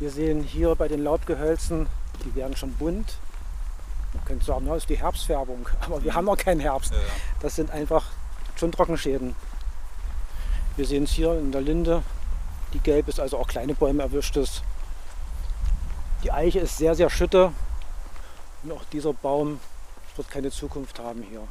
Wir sehen hier bei den Laubgehölzen, die werden schon bunt. Man könnte sagen, das ist die Herbstfärbung, aber wir haben noch keinen Herbst. Das sind einfach schon Trockenschäden. Wir sehen es hier in der Linde, die gelb ist, also auch kleine Bäume erwischt ist. Die Eiche ist sehr, sehr schütte und auch dieser Baum wird keine Zukunft haben hier.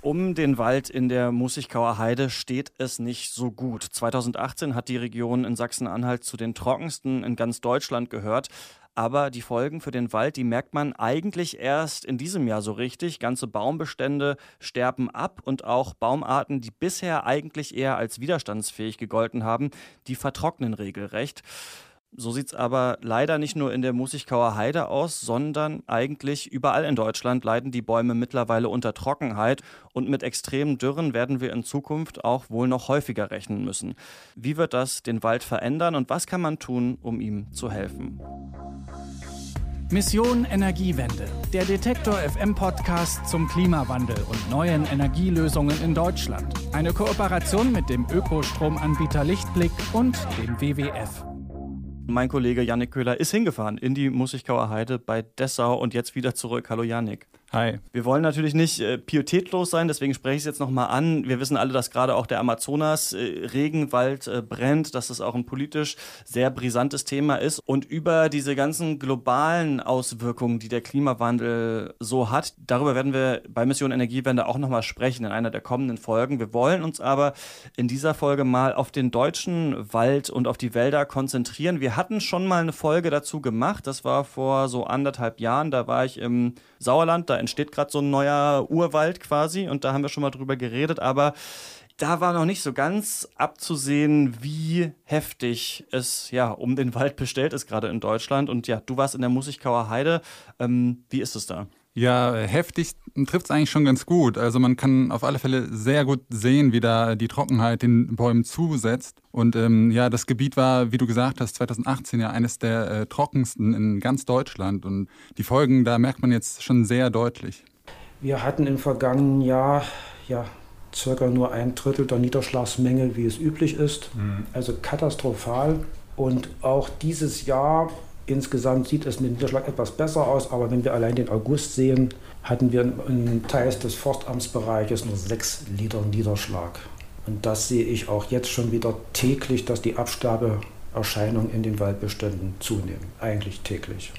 Um den Wald in der Mussichkauer Heide steht es nicht so gut. 2018 hat die Region in Sachsen-Anhalt zu den trockensten in ganz Deutschland gehört. Aber die Folgen für den Wald, die merkt man eigentlich erst in diesem Jahr so richtig. Ganze Baumbestände sterben ab und auch Baumarten, die bisher eigentlich eher als widerstandsfähig gegolten haben, die vertrocknen regelrecht. So sieht es aber leider nicht nur in der Mussichkauer Heide aus, sondern eigentlich überall in Deutschland leiden die Bäume mittlerweile unter Trockenheit und mit extremen Dürren werden wir in Zukunft auch wohl noch häufiger rechnen müssen. Wie wird das den Wald verändern und was kann man tun, um ihm zu helfen? Mission Energiewende, der Detektor FM Podcast zum Klimawandel und neuen Energielösungen in Deutschland. Eine Kooperation mit dem Ökostromanbieter Lichtblick und dem WWF. Mein Kollege Yannick Köhler ist hingefahren in die Mussichkauer Heide bei Dessau und jetzt wieder zurück. Hallo Yannick. Hi. Wir wollen natürlich nicht äh, pietätlos sein, deswegen spreche ich es jetzt nochmal an. Wir wissen alle, dass gerade auch der Amazonas-Regenwald äh, äh, brennt, dass es auch ein politisch sehr brisantes Thema ist. Und über diese ganzen globalen Auswirkungen, die der Klimawandel so hat, darüber werden wir bei Mission Energiewende auch nochmal sprechen in einer der kommenden Folgen. Wir wollen uns aber in dieser Folge mal auf den deutschen Wald und auf die Wälder konzentrieren. Wir hatten schon mal eine Folge dazu gemacht, das war vor so anderthalb Jahren, da war ich im Sauerland, da entsteht gerade so ein neuer Urwald quasi und da haben wir schon mal drüber geredet, aber da war noch nicht so ganz abzusehen, wie heftig es ja um den Wald bestellt ist, gerade in Deutschland. Und ja, du warst in der Mussichkauer Heide. Ähm, wie ist es da? Ja, heftig trifft es eigentlich schon ganz gut. Also man kann auf alle Fälle sehr gut sehen, wie da die Trockenheit den Bäumen zusetzt. Und ähm, ja, das Gebiet war, wie du gesagt hast, 2018 ja eines der äh, trockensten in ganz Deutschland. Und die Folgen, da merkt man jetzt schon sehr deutlich. Wir hatten im vergangenen Jahr ja circa nur ein Drittel der Niederschlagsmenge, wie es üblich ist. Mhm. Also katastrophal. Und auch dieses Jahr Insgesamt sieht es mit Niederschlag etwas besser aus, aber wenn wir allein den August sehen, hatten wir in Teils des Forstamtsbereiches nur 6 Liter Niederschlag. Und das sehe ich auch jetzt schon wieder täglich, dass die Absterbeerscheinungen in den Waldbeständen zunehmen. Eigentlich täglich.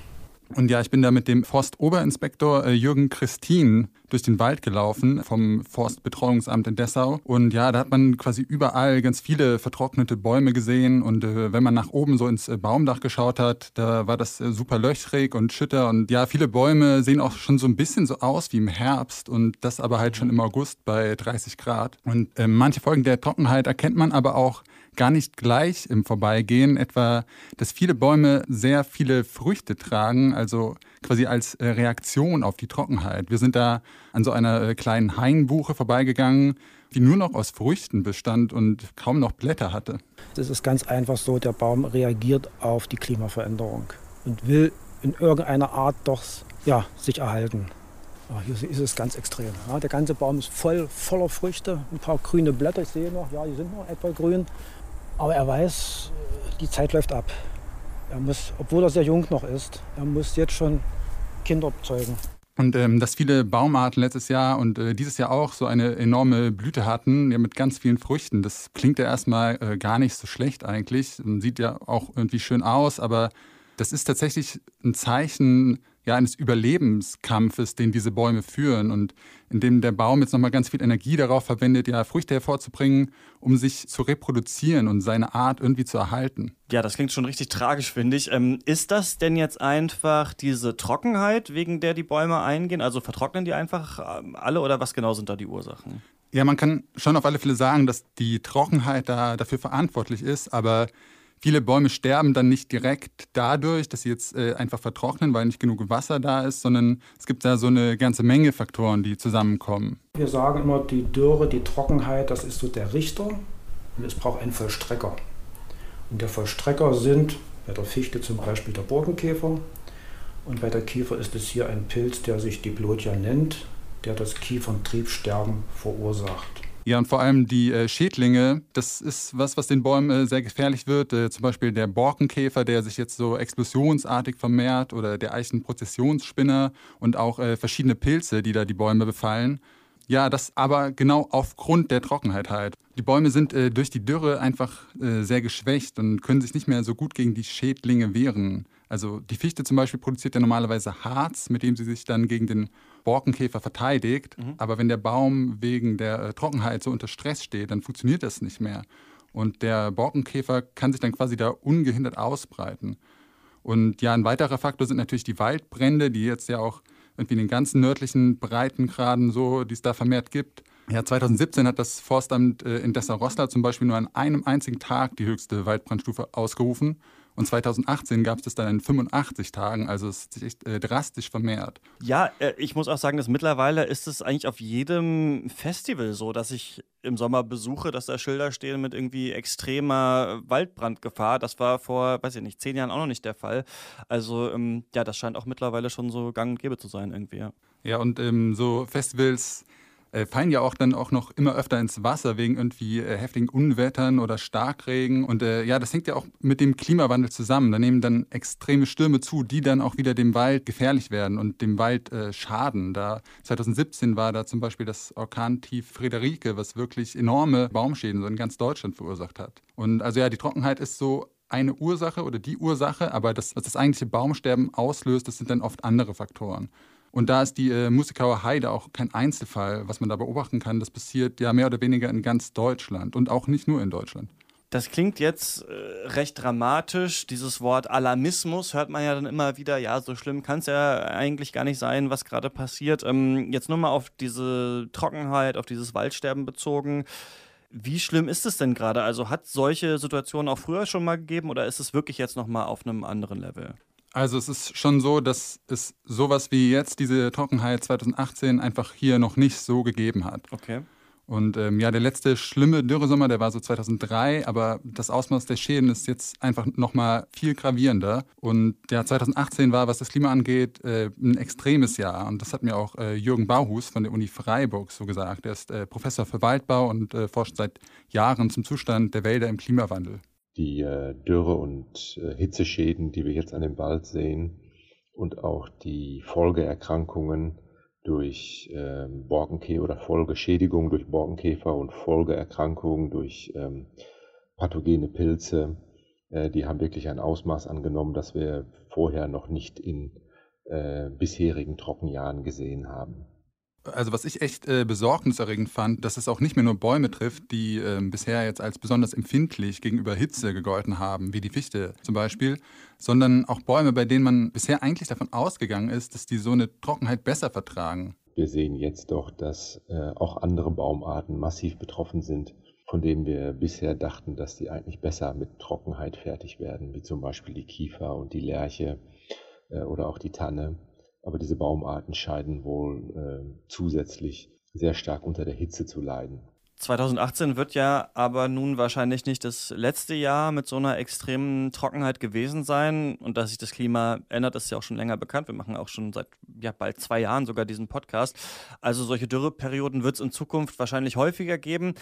Und ja, ich bin da mit dem Forstoberinspektor äh, Jürgen Christin durch den Wald gelaufen vom Forstbetreuungsamt in Dessau. Und ja, da hat man quasi überall ganz viele vertrocknete Bäume gesehen. Und äh, wenn man nach oben so ins äh, Baumdach geschaut hat, da war das äh, super löchrig und schütter. Und ja, viele Bäume sehen auch schon so ein bisschen so aus wie im Herbst und das aber halt schon im August bei 30 Grad. Und äh, manche Folgen der Trockenheit erkennt man aber auch gar nicht gleich im Vorbeigehen, etwa, dass viele Bäume sehr viele Früchte tragen, also quasi als äh, Reaktion auf die Trockenheit. Wir sind da an so einer äh, kleinen Hainbuche vorbeigegangen, die nur noch aus Früchten bestand und kaum noch Blätter hatte. Das ist ganz einfach so, der Baum reagiert auf die Klimaveränderung und will in irgendeiner Art doch ja, sich erhalten. Ja, hier ist es ganz extrem. Ja, der ganze Baum ist voll voller Früchte, ein paar grüne Blätter, ich sehe noch, ja, die sind noch etwa grün. Aber er weiß, die Zeit läuft ab. Er muss, obwohl er sehr jung noch ist, er muss jetzt schon Kinder zeugen. Und ähm, dass viele Baumarten letztes Jahr und äh, dieses Jahr auch so eine enorme Blüte hatten, ja, mit ganz vielen Früchten, das klingt ja erstmal äh, gar nicht so schlecht eigentlich. Sieht ja auch irgendwie schön aus, aber das ist tatsächlich ein Zeichen ja, eines Überlebenskampfes, den diese Bäume führen und in dem der Baum jetzt nochmal ganz viel Energie darauf verwendet, ja, Früchte hervorzubringen, um sich zu reproduzieren und seine Art irgendwie zu erhalten. Ja, das klingt schon richtig tragisch, finde ich. Ähm, ist das denn jetzt einfach diese Trockenheit, wegen der die Bäume eingehen? Also vertrocknen die einfach ähm, alle oder was genau sind da die Ursachen? Ja, man kann schon auf alle Fälle sagen, dass die Trockenheit da dafür verantwortlich ist, aber Viele Bäume sterben dann nicht direkt dadurch, dass sie jetzt äh, einfach vertrocknen, weil nicht genug Wasser da ist, sondern es gibt da so eine ganze Menge Faktoren, die zusammenkommen. Wir sagen immer, die Dürre, die Trockenheit, das ist so der Richter und es braucht einen Vollstrecker. Und der Vollstrecker sind bei der Fichte zum Beispiel der Borkenkäfer und bei der Kiefer ist es hier ein Pilz, der sich Diplodia nennt, der das Kieferntriebsterben verursacht. Ja, und vor allem die äh, Schädlinge, das ist was, was den Bäumen äh, sehr gefährlich wird. Äh, zum Beispiel der Borkenkäfer, der sich jetzt so explosionsartig vermehrt oder der Eichenprozessionsspinner und auch äh, verschiedene Pilze, die da die Bäume befallen. Ja, das aber genau aufgrund der Trockenheit halt. Die Bäume sind äh, durch die Dürre einfach äh, sehr geschwächt und können sich nicht mehr so gut gegen die Schädlinge wehren. Also die Fichte zum Beispiel produziert ja normalerweise Harz, mit dem sie sich dann gegen den Borkenkäfer verteidigt. Mhm. Aber wenn der Baum wegen der äh, Trockenheit so unter Stress steht, dann funktioniert das nicht mehr. Und der Borkenkäfer kann sich dann quasi da ungehindert ausbreiten. Und ja, ein weiterer Faktor sind natürlich die Waldbrände, die jetzt ja auch irgendwie in den ganzen nördlichen Breitengraden so, die es da vermehrt gibt. Ja, 2017 hat das Forstamt äh, in Dessau-Rosslau zum Beispiel nur an einem einzigen Tag die höchste Waldbrandstufe ausgerufen. Und 2018 gab es das dann in 85 Tagen, also es hat sich echt äh, drastisch vermehrt. Ja, äh, ich muss auch sagen, dass mittlerweile ist es eigentlich auf jedem Festival so, dass ich im Sommer besuche, dass da Schilder stehen mit irgendwie extremer Waldbrandgefahr. Das war vor, weiß ich nicht, zehn Jahren auch noch nicht der Fall. Also ähm, ja, das scheint auch mittlerweile schon so gang und gäbe zu sein irgendwie. Ja, ja und ähm, so Festivals äh, fallen ja auch dann auch noch immer öfter ins Wasser wegen irgendwie äh, heftigen Unwettern oder Starkregen. Und äh, ja, das hängt ja auch mit dem Klimawandel zusammen. Da nehmen dann extreme Stürme zu, die dann auch wieder dem Wald gefährlich werden und dem Wald äh, schaden. Da 2017 war da zum Beispiel das Orkantief Friederike, was wirklich enorme Baumschäden so in ganz Deutschland verursacht hat. Und also ja, die Trockenheit ist so eine Ursache oder die Ursache, aber das, was das eigentliche Baumsterben auslöst, das sind dann oft andere Faktoren. Und da ist die äh, Musikauer Heide auch kein Einzelfall, was man da beobachten kann. Das passiert ja mehr oder weniger in ganz Deutschland und auch nicht nur in Deutschland. Das klingt jetzt äh, recht dramatisch. Dieses Wort Alarmismus hört man ja dann immer wieder. Ja, so schlimm kann es ja eigentlich gar nicht sein, was gerade passiert. Ähm, jetzt nur mal auf diese Trockenheit, auf dieses Waldsterben bezogen. Wie schlimm ist es denn gerade? Also hat solche Situationen auch früher schon mal gegeben oder ist es wirklich jetzt noch mal auf einem anderen Level? Also es ist schon so, dass es sowas wie jetzt diese Trockenheit 2018 einfach hier noch nicht so gegeben hat. Okay. Und ähm, ja, der letzte schlimme Dürresommer, der war so 2003, aber das Ausmaß der Schäden ist jetzt einfach nochmal viel gravierender. Und ja, 2018 war, was das Klima angeht, äh, ein extremes Jahr. Und das hat mir auch äh, Jürgen Bauhus von der Uni Freiburg so gesagt. Er ist äh, Professor für Waldbau und äh, forscht seit Jahren zum Zustand der Wälder im Klimawandel die äh, Dürre und äh, Hitzeschäden, die wir jetzt an dem Wald sehen und auch die Folgeerkrankungen durch ähm, Borkenkäfer oder Folgeschädigungen durch Borkenkäfer und Folgeerkrankungen durch ähm, pathogene Pilze, äh, die haben wirklich ein Ausmaß angenommen, das wir vorher noch nicht in bisherigen Trockenjahren gesehen haben. Also was ich echt äh, besorgniserregend fand, dass es auch nicht mehr nur Bäume trifft, die äh, bisher jetzt als besonders empfindlich gegenüber Hitze gegolten haben, wie die Fichte zum Beispiel, sondern auch Bäume, bei denen man bisher eigentlich davon ausgegangen ist, dass die so eine Trockenheit besser vertragen. Wir sehen jetzt doch, dass äh, auch andere Baumarten massiv betroffen sind, von denen wir bisher dachten, dass die eigentlich besser mit Trockenheit fertig werden, wie zum Beispiel die Kiefer und die Lärche äh, oder auch die Tanne. Aber diese Baumarten scheinen wohl äh, zusätzlich sehr stark unter der Hitze zu leiden. 2018 wird ja aber nun wahrscheinlich nicht das letzte Jahr mit so einer extremen Trockenheit gewesen sein. Und dass sich das Klima ändert, ist ja auch schon länger bekannt. Wir machen auch schon seit ja, bald zwei Jahren sogar diesen Podcast. Also solche Dürreperioden wird es in Zukunft wahrscheinlich häufiger geben.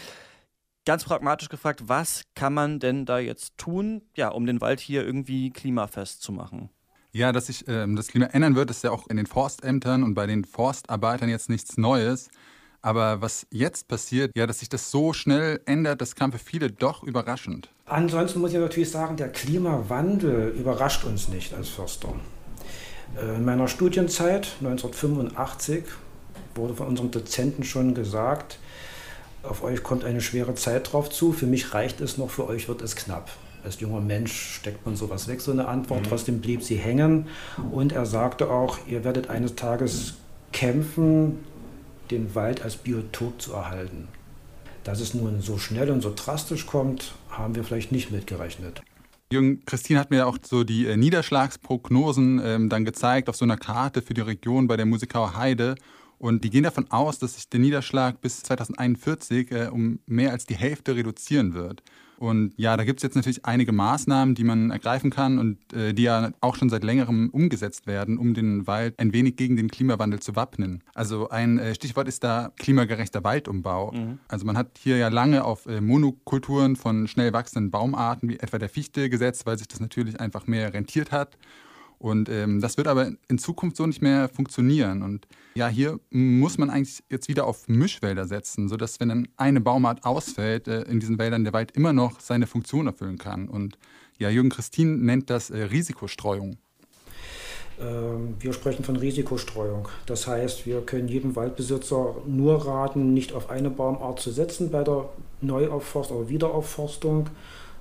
Ganz pragmatisch gefragt, was kann man denn da jetzt tun, ja, um den Wald hier irgendwie klimafest zu machen? Ja, dass sich ähm, das Klima ändern wird, ist ja auch in den Forstämtern und bei den Forstarbeitern jetzt nichts Neues. Aber was jetzt passiert, ja, dass sich das so schnell ändert, das kam für viele doch überraschend. Ansonsten muss ich natürlich sagen, der Klimawandel überrascht uns nicht als Förster. Äh, in meiner Studienzeit 1985 wurde von unserem Dozenten schon gesagt, auf euch kommt eine schwere Zeit drauf zu, für mich reicht es noch, für euch wird es knapp als junger Mensch steckt man sowas weg, so eine Antwort. Mhm. Trotzdem blieb sie hängen. Und er sagte auch, ihr werdet eines Tages kämpfen, den Wald als Biotop zu erhalten. Dass es nun so schnell und so drastisch kommt, haben wir vielleicht nicht mitgerechnet. Jürgen, Christine hat mir auch so die äh, Niederschlagsprognosen ähm, dann gezeigt auf so einer Karte für die Region bei der Musikauer Heide. Und die gehen davon aus, dass sich der Niederschlag bis 2041 äh, um mehr als die Hälfte reduzieren wird. Und ja, da gibt es jetzt natürlich einige Maßnahmen, die man ergreifen kann und äh, die ja auch schon seit längerem umgesetzt werden, um den Wald ein wenig gegen den Klimawandel zu wappnen. Also ein äh, Stichwort ist da klimagerechter Waldumbau. Mhm. Also man hat hier ja lange auf äh, Monokulturen von schnell wachsenden Baumarten wie etwa der Fichte gesetzt, weil sich das natürlich einfach mehr rentiert hat. Und ähm, das wird aber in Zukunft so nicht mehr funktionieren. Und ja, hier muss man eigentlich jetzt wieder auf Mischwälder setzen, sodass, wenn dann eine Baumart ausfällt, äh, in diesen Wäldern der Wald immer noch seine Funktion erfüllen kann. Und ja, Jürgen Christin nennt das äh, Risikostreuung. Ähm, wir sprechen von Risikostreuung. Das heißt, wir können jedem Waldbesitzer nur raten, nicht auf eine Baumart zu setzen bei der Neuaufforstung oder Wiederaufforstung,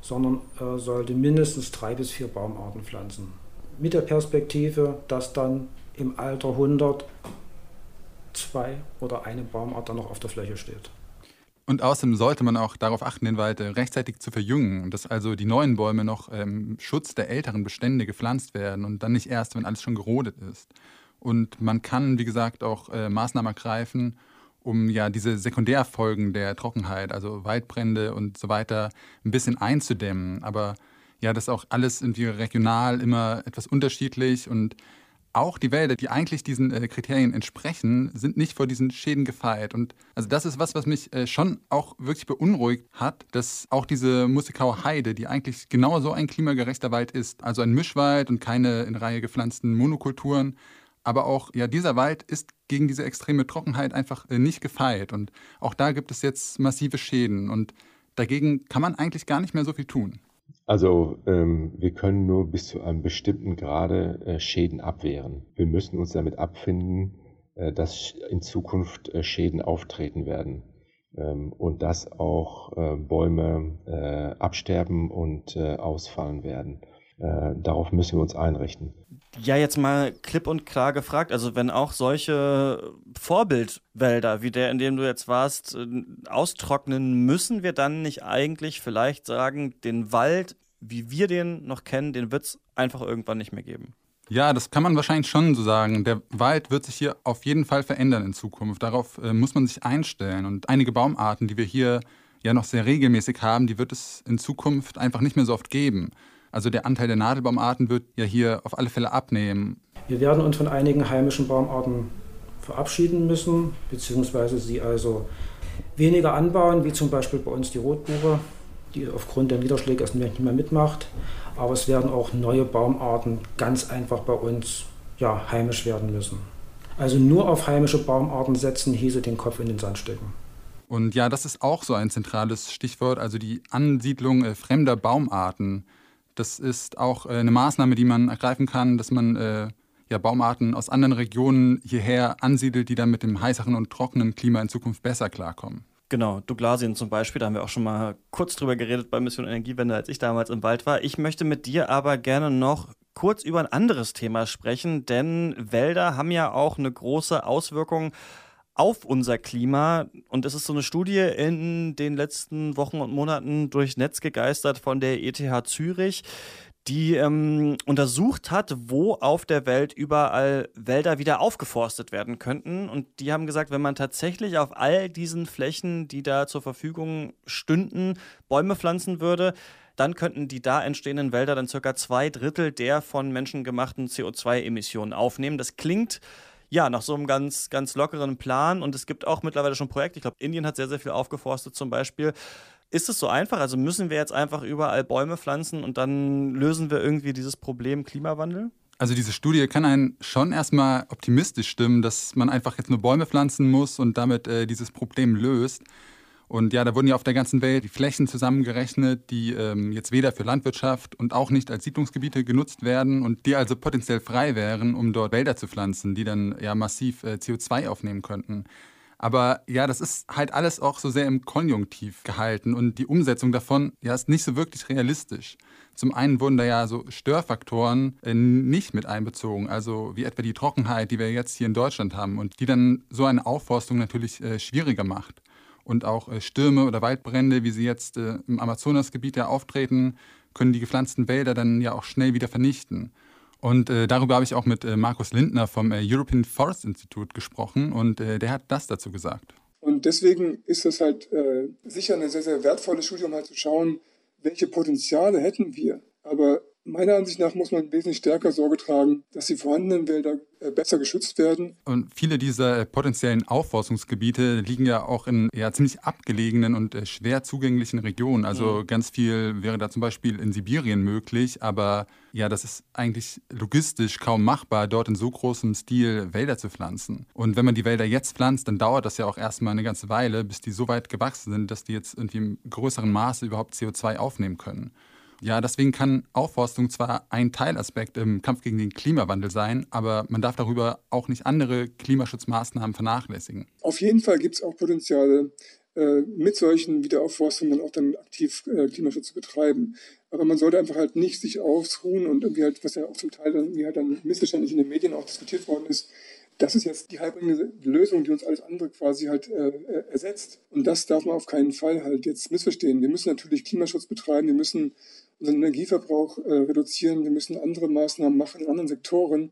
sondern äh, sollte mindestens drei bis vier Baumarten pflanzen mit der Perspektive, dass dann im Alter 100 zwei oder eine Baumart dann noch auf der Fläche steht. Und außerdem sollte man auch darauf achten, den Wald rechtzeitig zu verjüngen, dass also die neuen Bäume noch im ähm, Schutz der älteren Bestände gepflanzt werden und dann nicht erst, wenn alles schon gerodet ist. Und man kann, wie gesagt, auch äh, Maßnahmen ergreifen, um ja diese Sekundärfolgen der Trockenheit, also Waldbrände und so weiter, ein bisschen einzudämmen. Aber ja, das ist auch alles irgendwie regional immer etwas unterschiedlich und auch die Wälder, die eigentlich diesen äh, Kriterien entsprechen, sind nicht vor diesen Schäden gefeit. Und also das ist was, was mich äh, schon auch wirklich beunruhigt hat, dass auch diese Musikauer Heide, die eigentlich genau so ein klimagerechter Wald ist, also ein Mischwald und keine in Reihe gepflanzten Monokulturen, aber auch ja dieser Wald ist gegen diese extreme Trockenheit einfach äh, nicht gefeit. Und auch da gibt es jetzt massive Schäden. Und dagegen kann man eigentlich gar nicht mehr so viel tun. Also ähm, wir können nur bis zu einem bestimmten Grade äh, Schäden abwehren. Wir müssen uns damit abfinden, äh, dass in Zukunft äh, Schäden auftreten werden ähm, und dass auch äh, Bäume äh, absterben und äh, ausfallen werden. Darauf müssen wir uns einrichten. Ja, jetzt mal klipp und klar gefragt. Also, wenn auch solche Vorbildwälder wie der, in dem du jetzt warst, austrocknen, müssen wir dann nicht eigentlich vielleicht sagen, den Wald wie wir den noch kennen, den wird es einfach irgendwann nicht mehr geben. Ja, das kann man wahrscheinlich schon so sagen. Der Wald wird sich hier auf jeden Fall verändern in Zukunft. Darauf äh, muss man sich einstellen. Und einige Baumarten, die wir hier ja noch sehr regelmäßig haben, die wird es in Zukunft einfach nicht mehr so oft geben. Also der Anteil der Nadelbaumarten wird ja hier auf alle Fälle abnehmen. Wir werden uns von einigen heimischen Baumarten verabschieden müssen, beziehungsweise sie also weniger anbauen, wie zum Beispiel bei uns die Rotbuche die aufgrund der Niederschläge erst nicht mehr mitmacht. Aber es werden auch neue Baumarten ganz einfach bei uns ja, heimisch werden müssen. Also nur auf heimische Baumarten setzen, hieße den Kopf in den Sand stecken. Und ja, das ist auch so ein zentrales Stichwort, also die Ansiedlung äh, fremder Baumarten. Das ist auch äh, eine Maßnahme, die man ergreifen kann, dass man äh, ja, Baumarten aus anderen Regionen hierher ansiedelt, die dann mit dem heißeren und trockenen Klima in Zukunft besser klarkommen. Genau, Douglasien zum Beispiel, da haben wir auch schon mal kurz drüber geredet bei Mission Energiewende, als ich damals im Wald war. Ich möchte mit dir aber gerne noch kurz über ein anderes Thema sprechen, denn Wälder haben ja auch eine große Auswirkung auf unser Klima. Und es ist so eine Studie in den letzten Wochen und Monaten durchs Netz gegeistert von der ETH Zürich die ähm, untersucht hat, wo auf der Welt überall Wälder wieder aufgeforstet werden könnten. Und die haben gesagt, wenn man tatsächlich auf all diesen Flächen, die da zur Verfügung stünden, Bäume pflanzen würde, dann könnten die da entstehenden Wälder dann circa zwei Drittel der von Menschen gemachten CO2-Emissionen aufnehmen. Das klingt ja, nach so einem ganz, ganz lockeren Plan. Und es gibt auch mittlerweile schon Projekte. Ich glaube, Indien hat sehr, sehr viel aufgeforstet zum Beispiel. Ist es so einfach? Also müssen wir jetzt einfach überall Bäume pflanzen und dann lösen wir irgendwie dieses Problem Klimawandel? Also diese Studie kann einen schon erstmal optimistisch stimmen, dass man einfach jetzt nur Bäume pflanzen muss und damit äh, dieses Problem löst. Und ja, da wurden ja auf der ganzen Welt die Flächen zusammengerechnet, die ähm, jetzt weder für Landwirtschaft und auch nicht als Siedlungsgebiete genutzt werden und die also potenziell frei wären, um dort Wälder zu pflanzen, die dann ja massiv äh, CO2 aufnehmen könnten. Aber ja, das ist halt alles auch so sehr im Konjunktiv gehalten und die Umsetzung davon ja ist nicht so wirklich realistisch. Zum einen wurden da ja so Störfaktoren äh, nicht mit einbezogen, also wie etwa die Trockenheit, die wir jetzt hier in Deutschland haben und die dann so eine Aufforstung natürlich äh, schwieriger macht. Und auch äh, Stürme oder Waldbrände, wie sie jetzt äh, im Amazonasgebiet ja auftreten, können die gepflanzten Wälder dann ja auch schnell wieder vernichten. Und äh, darüber habe ich auch mit äh, Markus Lindner vom äh, European Forest Institute gesprochen und äh, der hat das dazu gesagt. Und deswegen ist es halt sicher eine sehr, sehr wertvolle Studie, um halt zu schauen, welche Potenziale hätten wir. Aber Meiner Ansicht nach muss man wesentlich stärker Sorge tragen, dass die vorhandenen Wälder äh, besser geschützt werden. Und viele dieser potenziellen Aufforstungsgebiete liegen ja auch in ja, ziemlich abgelegenen und äh, schwer zugänglichen Regionen. Also mhm. ganz viel wäre da zum Beispiel in Sibirien möglich, aber ja, das ist eigentlich logistisch kaum machbar, dort in so großem Stil Wälder zu pflanzen. Und wenn man die Wälder jetzt pflanzt, dann dauert das ja auch erstmal eine ganze Weile, bis die so weit gewachsen sind, dass die jetzt irgendwie im größeren Maße überhaupt CO2 aufnehmen können. Ja, deswegen kann Aufforstung zwar ein Teilaspekt im Kampf gegen den Klimawandel sein, aber man darf darüber auch nicht andere Klimaschutzmaßnahmen vernachlässigen. Auf jeden Fall gibt es auch Potenziale, äh, mit solchen Wiederaufforstungen auch dann aktiv äh, Klimaschutz zu betreiben. Aber man sollte einfach halt nicht sich ausruhen und irgendwie halt, was ja auch zum Teil irgendwie halt dann missverständlich in den Medien auch diskutiert worden ist, das ist jetzt die halbringende Lösung, die uns alles andere quasi halt äh, ersetzt. Und das darf man auf keinen Fall halt jetzt missverstehen. Wir müssen natürlich Klimaschutz betreiben, wir müssen unseren Energieverbrauch äh, reduzieren, wir müssen andere Maßnahmen machen in anderen Sektoren.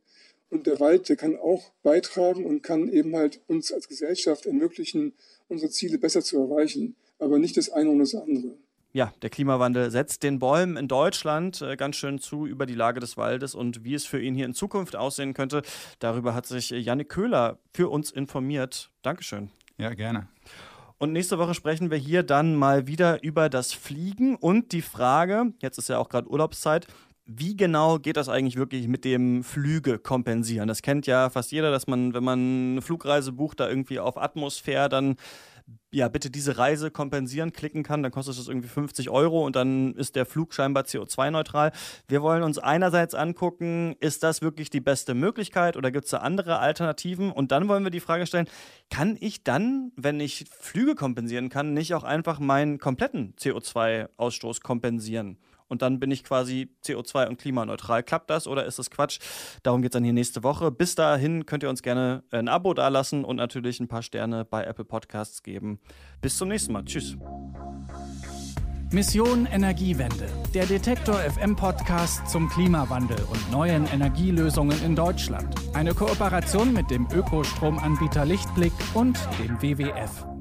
Und der Wald, der kann auch beitragen und kann eben halt uns als Gesellschaft ermöglichen, unsere Ziele besser zu erreichen. Aber nicht das eine ohne das andere ja, der Klimawandel setzt den Bäumen in Deutschland äh, ganz schön zu über die Lage des Waldes und wie es für ihn hier in Zukunft aussehen könnte. Darüber hat sich Jannik Köhler für uns informiert. Dankeschön. Ja, gerne. Und nächste Woche sprechen wir hier dann mal wieder über das Fliegen und die Frage, jetzt ist ja auch gerade Urlaubszeit, wie genau geht das eigentlich wirklich mit dem Flüge kompensieren? Das kennt ja fast jeder, dass man, wenn man eine Flugreise bucht, da irgendwie auf Atmosphäre dann ja, bitte diese Reise kompensieren klicken kann, dann kostet das irgendwie 50 Euro und dann ist der Flug scheinbar CO2-neutral. Wir wollen uns einerseits angucken, ist das wirklich die beste Möglichkeit oder gibt es da andere Alternativen? Und dann wollen wir die Frage stellen, kann ich dann, wenn ich Flüge kompensieren kann, nicht auch einfach meinen kompletten CO2-Ausstoß kompensieren? Und dann bin ich quasi CO2 und klimaneutral. Klappt das oder ist das Quatsch? Darum geht es dann hier nächste Woche. Bis dahin könnt ihr uns gerne ein Abo dalassen und natürlich ein paar Sterne bei Apple Podcasts geben. Bis zum nächsten Mal. Tschüss. Mission Energiewende. Der Detektor FM Podcast zum Klimawandel und neuen Energielösungen in Deutschland. Eine Kooperation mit dem Ökostromanbieter Lichtblick und dem WWF.